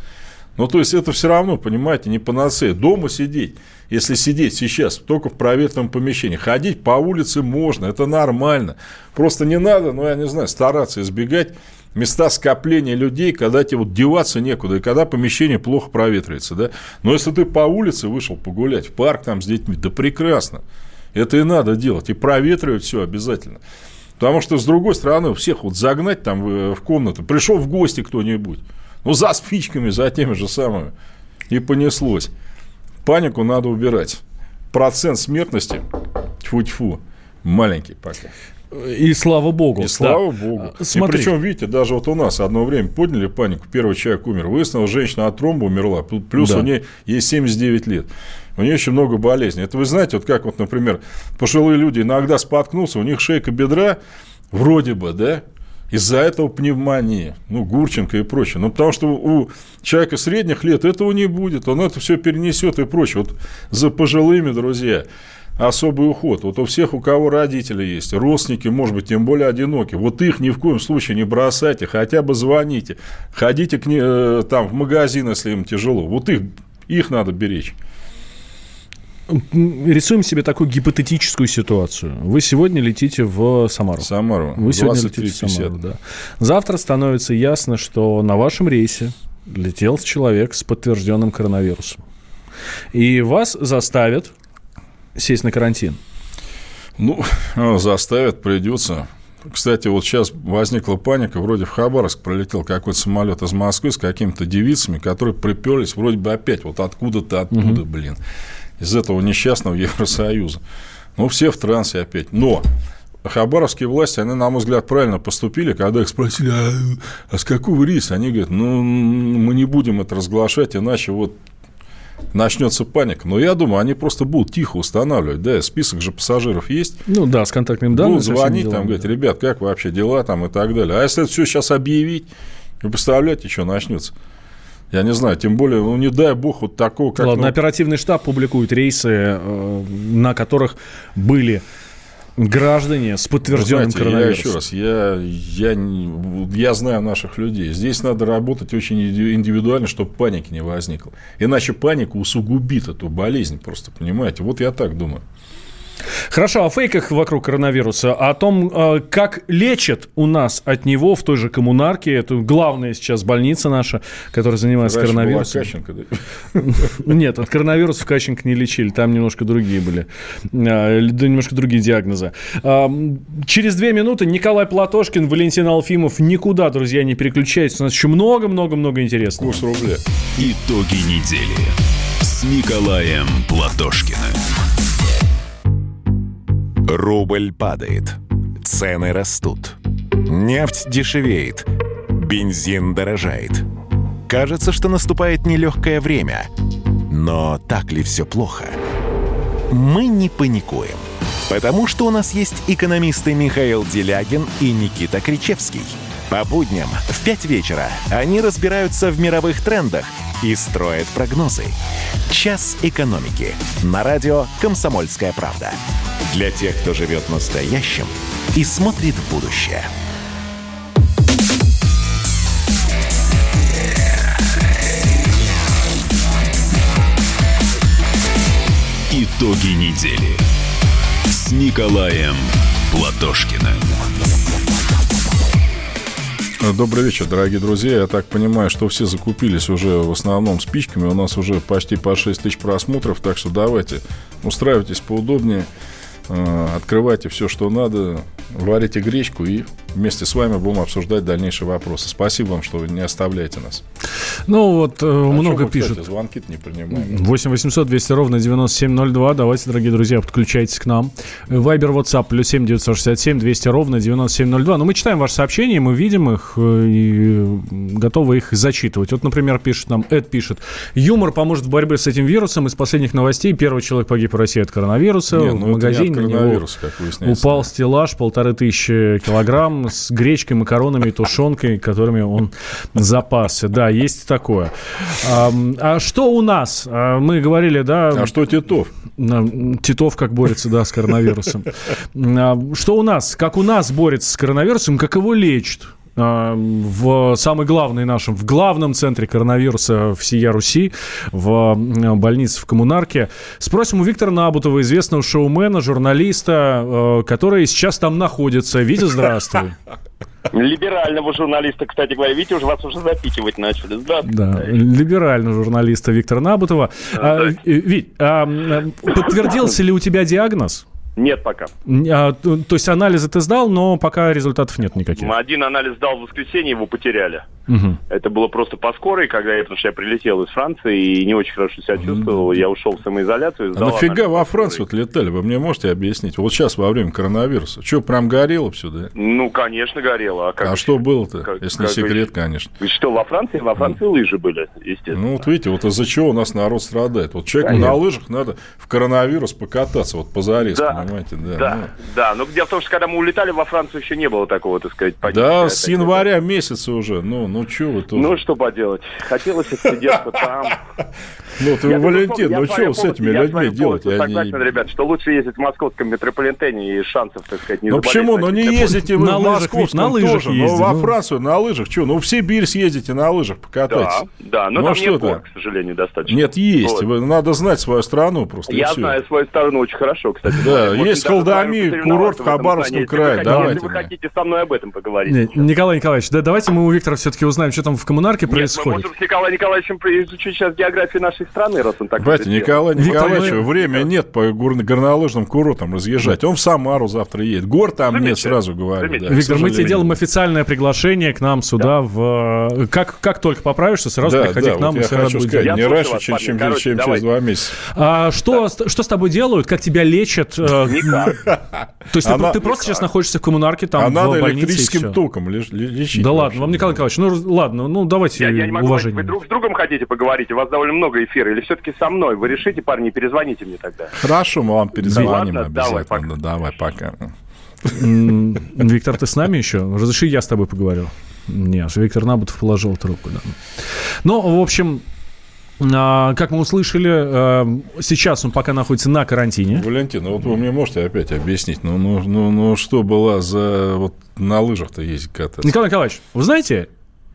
[SPEAKER 2] Ну, то есть, это все равно, понимаете, не панацея. Дома сидеть, если сидеть сейчас только в проветренном помещении, ходить по улице можно, это нормально. Просто не надо, ну, я не знаю, стараться избегать места скопления людей, когда тебе вот деваться некуда, и когда помещение плохо проветривается, да. Но если ты по улице вышел погулять, в парк там с детьми, да прекрасно. Это и надо делать, и проветривать все обязательно. Потому что, с другой стороны, всех вот загнать там в, в комнату, пришел в гости кто-нибудь, ну, за спичками, за теми же самыми, и понеслось. Панику надо убирать. Процент смертности, тьфу-тьфу, маленький пока.
[SPEAKER 3] И слава богу.
[SPEAKER 2] И слава да. богу. Смотри. И причем, видите, даже вот у нас одно время подняли панику, первый человек умер. Выяснилось, женщина от тромба умерла, плюс да. у нее ей 79 лет. У нее очень много болезней. Это вы знаете, вот как вот, например, пожилые люди иногда споткнутся, у них шейка бедра, вроде бы, да, из-за этого пневмонии, ну, Гурченко и прочее. Ну, потому что у человека средних лет этого не будет, он это все перенесет и прочее. Вот за пожилыми, друзья, особый уход. Вот у всех, у кого родители есть, родственники, может быть, тем более одиноки, вот их ни в коем случае не бросайте, хотя бы звоните, ходите к ним, э, там в магазин, если им тяжело. Вот их, их надо беречь.
[SPEAKER 3] Рисуем себе такую гипотетическую ситуацию. Вы сегодня летите в Самару.
[SPEAKER 2] Самару.
[SPEAKER 3] Вы сегодня летите в Самару, да. Завтра становится ясно, что на вашем рейсе летел человек с подтвержденным коронавирусом. И вас заставят сесть на карантин?
[SPEAKER 2] Ну, заставят, придется. Кстати, вот сейчас возникла паника, вроде в Хабаровск пролетел какой-то самолет из Москвы с какими-то девицами, которые приперлись вроде бы опять вот откуда-то оттуда, угу. блин, из этого несчастного Евросоюза. Ну, все в трансе опять. Но хабаровские власти, они, на мой взгляд, правильно поступили, когда их спросили, а, а с какого рейса? Они говорят, ну, мы не будем это разглашать, иначе вот начнется паника. Но я думаю, они просто будут тихо устанавливать. Да, список же пассажиров есть.
[SPEAKER 3] Ну да, с контактными данными.
[SPEAKER 2] Будут звонить, делами, там, говорить, ребят, как вообще дела там и так далее. А если это все сейчас объявить, вы представляете, что начнется? Я не знаю, тем более, ну, не дай бог вот такого, как...
[SPEAKER 3] Ладно, ну... оперативный штаб публикует рейсы, э, на которых были граждане с подтвержденным Знаете, коронавирусом.
[SPEAKER 2] Я еще раз, я, я, я знаю наших людей. Здесь надо работать очень индивидуально, чтобы паники не возникло. Иначе паника усугубит эту болезнь просто, понимаете? Вот я так думаю.
[SPEAKER 3] Хорошо, о фейках вокруг коронавируса, о том, э, как лечат у нас от него в той же коммунарке, это главная сейчас больница наша, которая занимается Раньше коронавирусом. Кащенко, да? Нет, от коронавируса в Кащенко не лечили, там немножко другие были, э, немножко другие диагнозы. Через две минуты Николай Платошкин, Валентин Алфимов, никуда, друзья, не переключайтесь, у нас еще много-много-много интересного.
[SPEAKER 2] Курс рубля.
[SPEAKER 1] Итоги недели с Николаем Платошкиным.
[SPEAKER 7] Рубль падает. Цены растут. Нефть дешевеет. Бензин дорожает. Кажется, что наступает нелегкое время. Но так ли все плохо? Мы не паникуем. Потому что у нас есть экономисты Михаил Делягин и Никита Кричевский. По будням в 5 вечера они разбираются в мировых трендах и строят прогнозы. «Час экономики» на радио «Комсомольская правда». Для тех, кто живет настоящим и смотрит в будущее.
[SPEAKER 1] Итоги недели с Николаем Платошкиным.
[SPEAKER 2] Добрый вечер, дорогие друзья. Я так понимаю, что все закупились уже в основном спичками. У нас уже почти по 6 тысяч просмотров, так что давайте устраивайтесь поудобнее. Э, открывайте все, что надо, варите гречку и вместе с вами будем обсуждать дальнейшие вопросы. Спасибо вам, что вы не оставляете нас.
[SPEAKER 3] Ну вот, э, а много пишут.
[SPEAKER 2] Кстати, звонки не принимаем.
[SPEAKER 3] 8 800 200 ровно 9702. Давайте, дорогие друзья, подключайтесь к нам. Вайбер, WhatsApp, плюс 7 967 200 ровно 9702. Но мы читаем ваши сообщения, мы видим их э, и готовы их зачитывать. Вот, например, пишет нам, Эд пишет, юмор поможет в борьбе с этим вирусом. Из последних новостей первый человек погиб в России от коронавируса. Не, ну, в магазине коронавирус, как выясняется. Упал стеллаж, полторы тысячи килограмм с гречкой, макаронами и тушенкой, которыми он запасся. Да, есть такое. А, а что у нас? А, мы говорили, да...
[SPEAKER 2] А что Титов?
[SPEAKER 3] Титов как борется, да, с коронавирусом. Что у нас? Как у нас борется с коронавирусом, как его лечат? А, в самый главный нашем, в главном центре коронавируса всея Руси, в больнице в Коммунарке. Спросим у Виктора Набутова, известного шоумена, журналиста, э, который сейчас там находится. Витя, здравствуй.
[SPEAKER 11] Либерального журналиста, кстати говоря. Видите, уже вас уже запикивать начали.
[SPEAKER 3] Здравствуйте. Да, либерального журналиста Виктора Набутова. Да, а, Вить, а, подтвердился ли у тебя диагноз?
[SPEAKER 11] Нет пока.
[SPEAKER 3] А, то, то есть анализы ты сдал, но пока результатов нет никаких?
[SPEAKER 11] Один анализ сдал в воскресенье, его потеряли. Угу. Это было просто по скорой, когда я, потому что я прилетел из Франции и не очень хорошо себя чувствовал. Я ушел в самоизоляцию.
[SPEAKER 2] А нафига во Францию летали? Вы мне можете объяснить? Вот сейчас во время коронавируса. Что, прям горело все, да?
[SPEAKER 11] Ну, конечно, горело.
[SPEAKER 2] А, как а что было-то, как, если как, не секрет, конечно?
[SPEAKER 11] Что, во Франции? Во Франции ну. лыжи были, естественно.
[SPEAKER 2] Ну, вот видите, вот из-за чего у нас народ страдает. Вот человеку конечно. на лыжах надо в коронавирус покататься, вот позарез,
[SPEAKER 11] да,
[SPEAKER 2] понимаете?
[SPEAKER 11] Да, да, ну. да. Но дело в том, что когда мы улетали во Францию, еще не было такого, так сказать,
[SPEAKER 2] падения. Да, с января месяца уже. Ну, ну что вы
[SPEAKER 11] тоже? Ну, что поделать? Хотелось отсидеться там.
[SPEAKER 2] Ну, ты, Валентин, ну что с этими людьми делать?
[SPEAKER 11] Я согласен, ребят, что лучше ездить в московском метрополитене и шансов, так сказать, не
[SPEAKER 2] Ну почему? Ну не ездите вы в Москву, на лыжах тоже, ну во Францию на лыжах. Что, ну в Сибирь съездите на лыжах, покатайтесь.
[SPEAKER 11] Да, да, но ну, там нет гор, к сожалению, достаточно.
[SPEAKER 2] Нет, есть. Надо знать свою страну просто.
[SPEAKER 11] Я знаю свою страну очень хорошо, кстати.
[SPEAKER 2] Да, есть Холдами, курорт в Хабаровском крае. Давайте.
[SPEAKER 11] Если вы хотите со мной об этом поговорить.
[SPEAKER 3] Николай Николаевич, давайте мы у Виктора все-таки узнаем, что там в коммунарке происходит.
[SPEAKER 11] Мы можем с Николаем Николаевичем изучить сейчас географию нашей страны, раз он так
[SPEAKER 2] Батя. Николай Николаевич,
[SPEAKER 3] Виктор,
[SPEAKER 2] время нет по горно- горнолыжным курортам разъезжать. Он в Самару завтра едет. Гор там нет, сразу говорю. да,
[SPEAKER 3] Виктор, мы тебе делаем официальное приглашение к нам сюда. В... э, Как, как только поправишься, сразу
[SPEAKER 2] Да,
[SPEAKER 3] приходи
[SPEAKER 2] да,
[SPEAKER 3] к нам,
[SPEAKER 2] вот я хочу
[SPEAKER 3] будем.
[SPEAKER 2] сказать,
[SPEAKER 11] Я
[SPEAKER 2] не раньше,
[SPEAKER 11] вас,
[SPEAKER 2] чем,
[SPEAKER 11] парни.
[SPEAKER 2] чем,
[SPEAKER 11] Короче,
[SPEAKER 2] чем через два месяца.
[SPEAKER 3] А, что, что с тобой делают? Как тебя лечат? Э,
[SPEAKER 11] Никак.
[SPEAKER 3] То есть ты-
[SPEAKER 2] Она-
[SPEAKER 3] ты, просто сейчас находишься в коммунарке, там,
[SPEAKER 2] а
[SPEAKER 3] в
[SPEAKER 2] надо
[SPEAKER 3] больнице
[SPEAKER 2] электрическим током лечить.
[SPEAKER 3] Да ладно, вам, Николай Николаевич, ну ладно, ну давайте
[SPEAKER 11] Я, я не могу понять,
[SPEAKER 3] уважение.
[SPEAKER 11] вы друг с другом хотите поговорить? У вас довольно много эфира. Или все-таки со мной? Вы решите, парни, перезвоните мне тогда.
[SPEAKER 2] Хорошо, мы вам перезвоним
[SPEAKER 11] Ладно, давай,
[SPEAKER 2] обязательно. Да, Давай, пока.
[SPEAKER 3] Виктор, ты с нами еще? Разреши, я с тобой поговорю. Нет, Виктор Набутов положил трубку, да. Ну, в общем, а, как мы услышали, а, сейчас он пока находится на карантине.
[SPEAKER 2] Валентин, ну вот вы мне можете опять объяснить, ну, ну, ну, ну что была за вот на лыжах-то ездить кататься?
[SPEAKER 3] Николай Николаевич, вы знаете,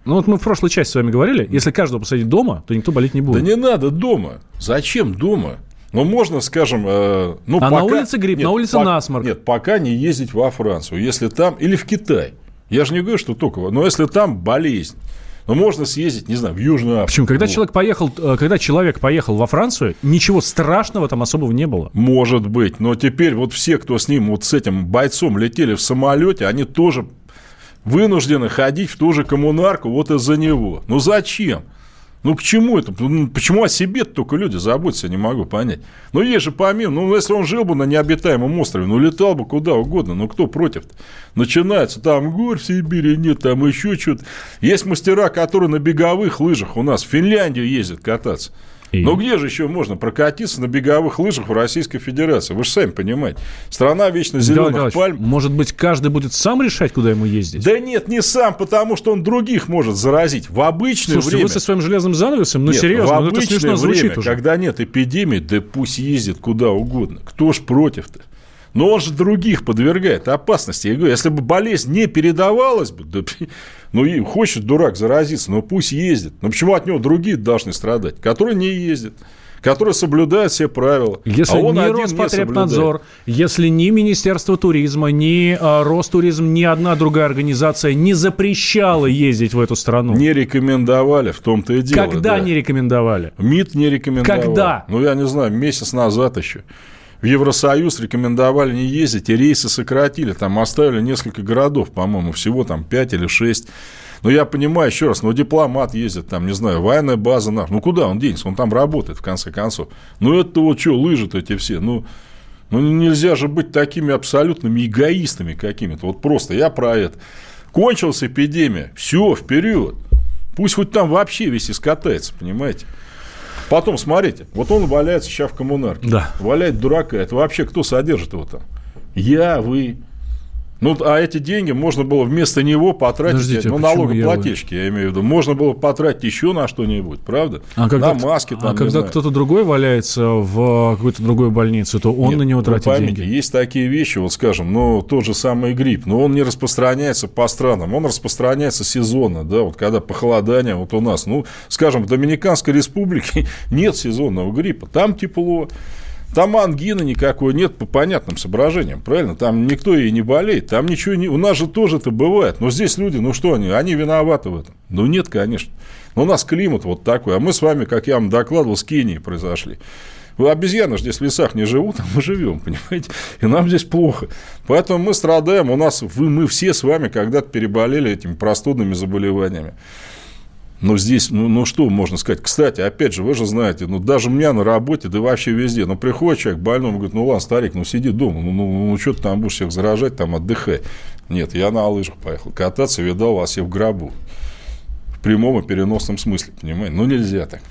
[SPEAKER 3] ну вот мы в прошлой части с вами говорили, если каждого посадить дома, то никто болеть не
[SPEAKER 2] Да
[SPEAKER 3] будет.
[SPEAKER 2] не надо дома. Зачем дома? Ну, можно, скажем, э, ну,
[SPEAKER 3] А
[SPEAKER 2] пока...
[SPEAKER 3] на улице грипп, на улице насморк.
[SPEAKER 2] Нет, пока не ездить во Францию. Если там... Или в Китай. Я же не говорю, что только... Но если там болезнь, ну, можно съездить, не знаю, в Южную Африку.
[SPEAKER 3] Почему? Когда человек поехал, э, когда человек поехал во Францию, ничего страшного там особого не было.
[SPEAKER 2] Может быть. Но теперь вот все, кто с ним, вот с этим бойцом летели в самолете, они тоже вынуждены ходить в ту же коммунарку вот из-за него. Ну, зачем? Ну, почему это? Ну, Почему о себе только люди заботятся, не могу понять. Ну, есть же помимо, ну, если он жил бы на необитаемом острове, ну, летал бы куда угодно, ну, кто против-то? Начинается, там гор в Сибири нет, там еще что-то. Есть мастера, которые на беговых лыжах у нас в Финляндию ездят кататься.
[SPEAKER 3] И?
[SPEAKER 2] Ну, где же еще можно прокатиться на беговых лыжах в Российской Федерации? Вы же сами понимаете. Страна вечно зеленых пальм.
[SPEAKER 3] может быть, каждый будет сам решать, куда ему ездить?
[SPEAKER 2] Да нет, не сам, потому что он других может заразить. В обычное
[SPEAKER 3] Слушайте,
[SPEAKER 2] время...
[SPEAKER 3] вы со своим железным занавесом, ну
[SPEAKER 2] Нет,
[SPEAKER 3] серьезно,
[SPEAKER 2] в
[SPEAKER 3] ну, это
[SPEAKER 2] обычное
[SPEAKER 3] смешно звучит
[SPEAKER 2] время,
[SPEAKER 3] уже.
[SPEAKER 2] когда нет эпидемии, да пусть ездит куда угодно. Кто ж против-то? Но он же других подвергает опасности. Я говорю, если бы болезнь не передавалась бы, да, ну и хочет дурак заразиться, ну пусть ездит. Но почему от него другие должны страдать, которые не ездят? которые соблюдают все правила.
[SPEAKER 3] Если
[SPEAKER 2] а он не
[SPEAKER 3] Роспотребнадзор,
[SPEAKER 2] соблюдает.
[SPEAKER 3] если ни Министерство туризма, ни а, Ростуризм, ни одна другая организация не запрещала ездить в эту страну.
[SPEAKER 2] Не рекомендовали, в том-то и дело.
[SPEAKER 3] Когда
[SPEAKER 2] да.
[SPEAKER 3] не рекомендовали?
[SPEAKER 2] МИД не рекомендовал.
[SPEAKER 3] Когда?
[SPEAKER 2] Ну, я не знаю, месяц назад еще. В Евросоюз рекомендовали не ездить, и рейсы сократили. Там оставили несколько городов, по-моему, всего там 5 или 6. Но я понимаю, еще раз, ну, дипломат ездит, там, не знаю, военная база наша. Ну, куда он денется? Он там работает, в конце концов. Ну, это вот что, лыжи-то эти все, ну... Ну, нельзя же быть такими абсолютными эгоистами какими-то. Вот просто я про это. Кончилась эпидемия. Все, вперед. Пусть хоть там вообще весь искатается, понимаете? Потом, смотрите, вот он валяется сейчас в коммунарке.
[SPEAKER 3] Да.
[SPEAKER 2] Валяет дурака. Это вообще кто содержит его там? Я, вы. Ну, а эти деньги можно было вместо него потратить,
[SPEAKER 3] Подождите,
[SPEAKER 2] ну,
[SPEAKER 3] а
[SPEAKER 2] налогоплательщики, я, имею в виду, можно было потратить еще на что-нибудь, правда?
[SPEAKER 3] А когда,
[SPEAKER 2] на маски там,
[SPEAKER 3] а когда кто-то другой валяется в какой-то другой больнице, то он
[SPEAKER 2] Нет,
[SPEAKER 3] на него тратит
[SPEAKER 2] поймите,
[SPEAKER 3] деньги.
[SPEAKER 2] Есть такие вещи, вот скажем, ну, тот же самый грипп, но он не распространяется по странам, он распространяется сезонно, да, вот когда похолодание, вот у нас, ну, скажем, в Доминиканской республике нет сезонного гриппа, там тепло, там ангины никакой нет по понятным соображениям, правильно? Там никто и не болеет, там ничего не... У нас же тоже это бывает, но здесь люди, ну что они, они виноваты в этом? Ну нет, конечно. Но у нас климат вот такой, а мы с вами, как я вам докладывал, с Кенией произошли. Вы обезьяны же здесь в лесах не живут, а мы живем, понимаете? И нам здесь плохо. Поэтому мы страдаем. У нас вы, мы все с вами когда-то переболели этими простудными заболеваниями. Но здесь, ну, ну что можно сказать? Кстати, опять же, вы же знаете, ну даже у меня на работе, да вообще везде, ну приходит человек больной, говорит, ну ладно, старик, ну сиди дома, ну, ну, ну что ты там будешь всех заражать, там отдыхай. Нет, я на лыжах поехал кататься, видал вас и в гробу. В прямом и переносном смысле, понимаете? Ну нельзя так.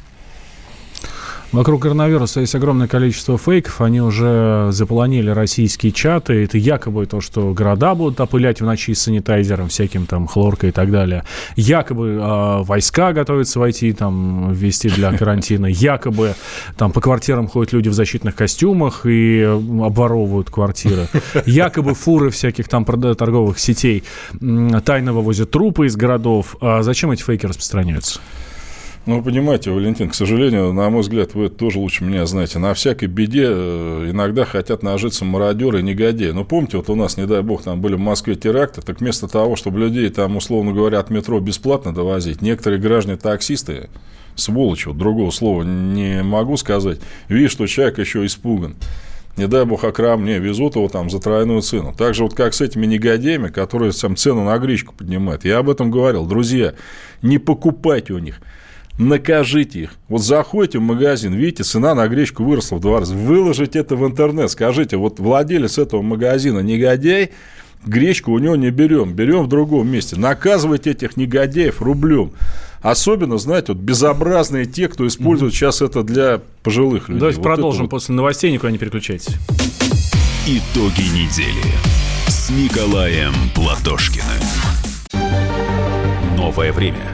[SPEAKER 3] Вокруг коронавируса есть огромное количество фейков. Они уже заполонили российские чаты. Это якобы то, что города будут опылять в ночи с санитайзером, всяким там хлоркой и так далее. Якобы э, войска готовятся войти, там, ввести для карантина. Якобы там по квартирам ходят люди в защитных костюмах и обворовывают квартиры. Якобы фуры всяких там торговых сетей тайно вывозят трупы из городов. А зачем эти фейки распространяются?
[SPEAKER 2] Ну, понимаете, Валентин, к сожалению, на мой взгляд, вы тоже лучше меня знаете. На всякой беде э, иногда хотят нажиться мародеры и негодяи. Ну, помните, вот у нас, не дай бог, там были в Москве теракты, так вместо того, чтобы людей там, условно говоря, от метро бесплатно довозить, некоторые граждане-таксисты, сволочи, вот другого слова не могу сказать, видишь, что человек еще испуган не дай бог окрам, не, везут его там за тройную цену. Так же вот как с этими негодяями, которые там цену на гречку поднимают. Я об этом говорил. Друзья, не покупайте у них накажите их. Вот заходите в магазин, видите, цена на гречку выросла в два раза. Выложите это в интернет, скажите, вот владелец этого магазина негодяй, гречку у него не берем, берем в другом месте. Наказывайте этих негодяев рублем. Особенно, знаете, вот безобразные те, кто использует mm-hmm. сейчас это для пожилых людей.
[SPEAKER 3] Давайте вот продолжим вот... после новостей, никуда не переключайтесь.
[SPEAKER 1] Итоги недели с Николаем Платошкиным. Новое время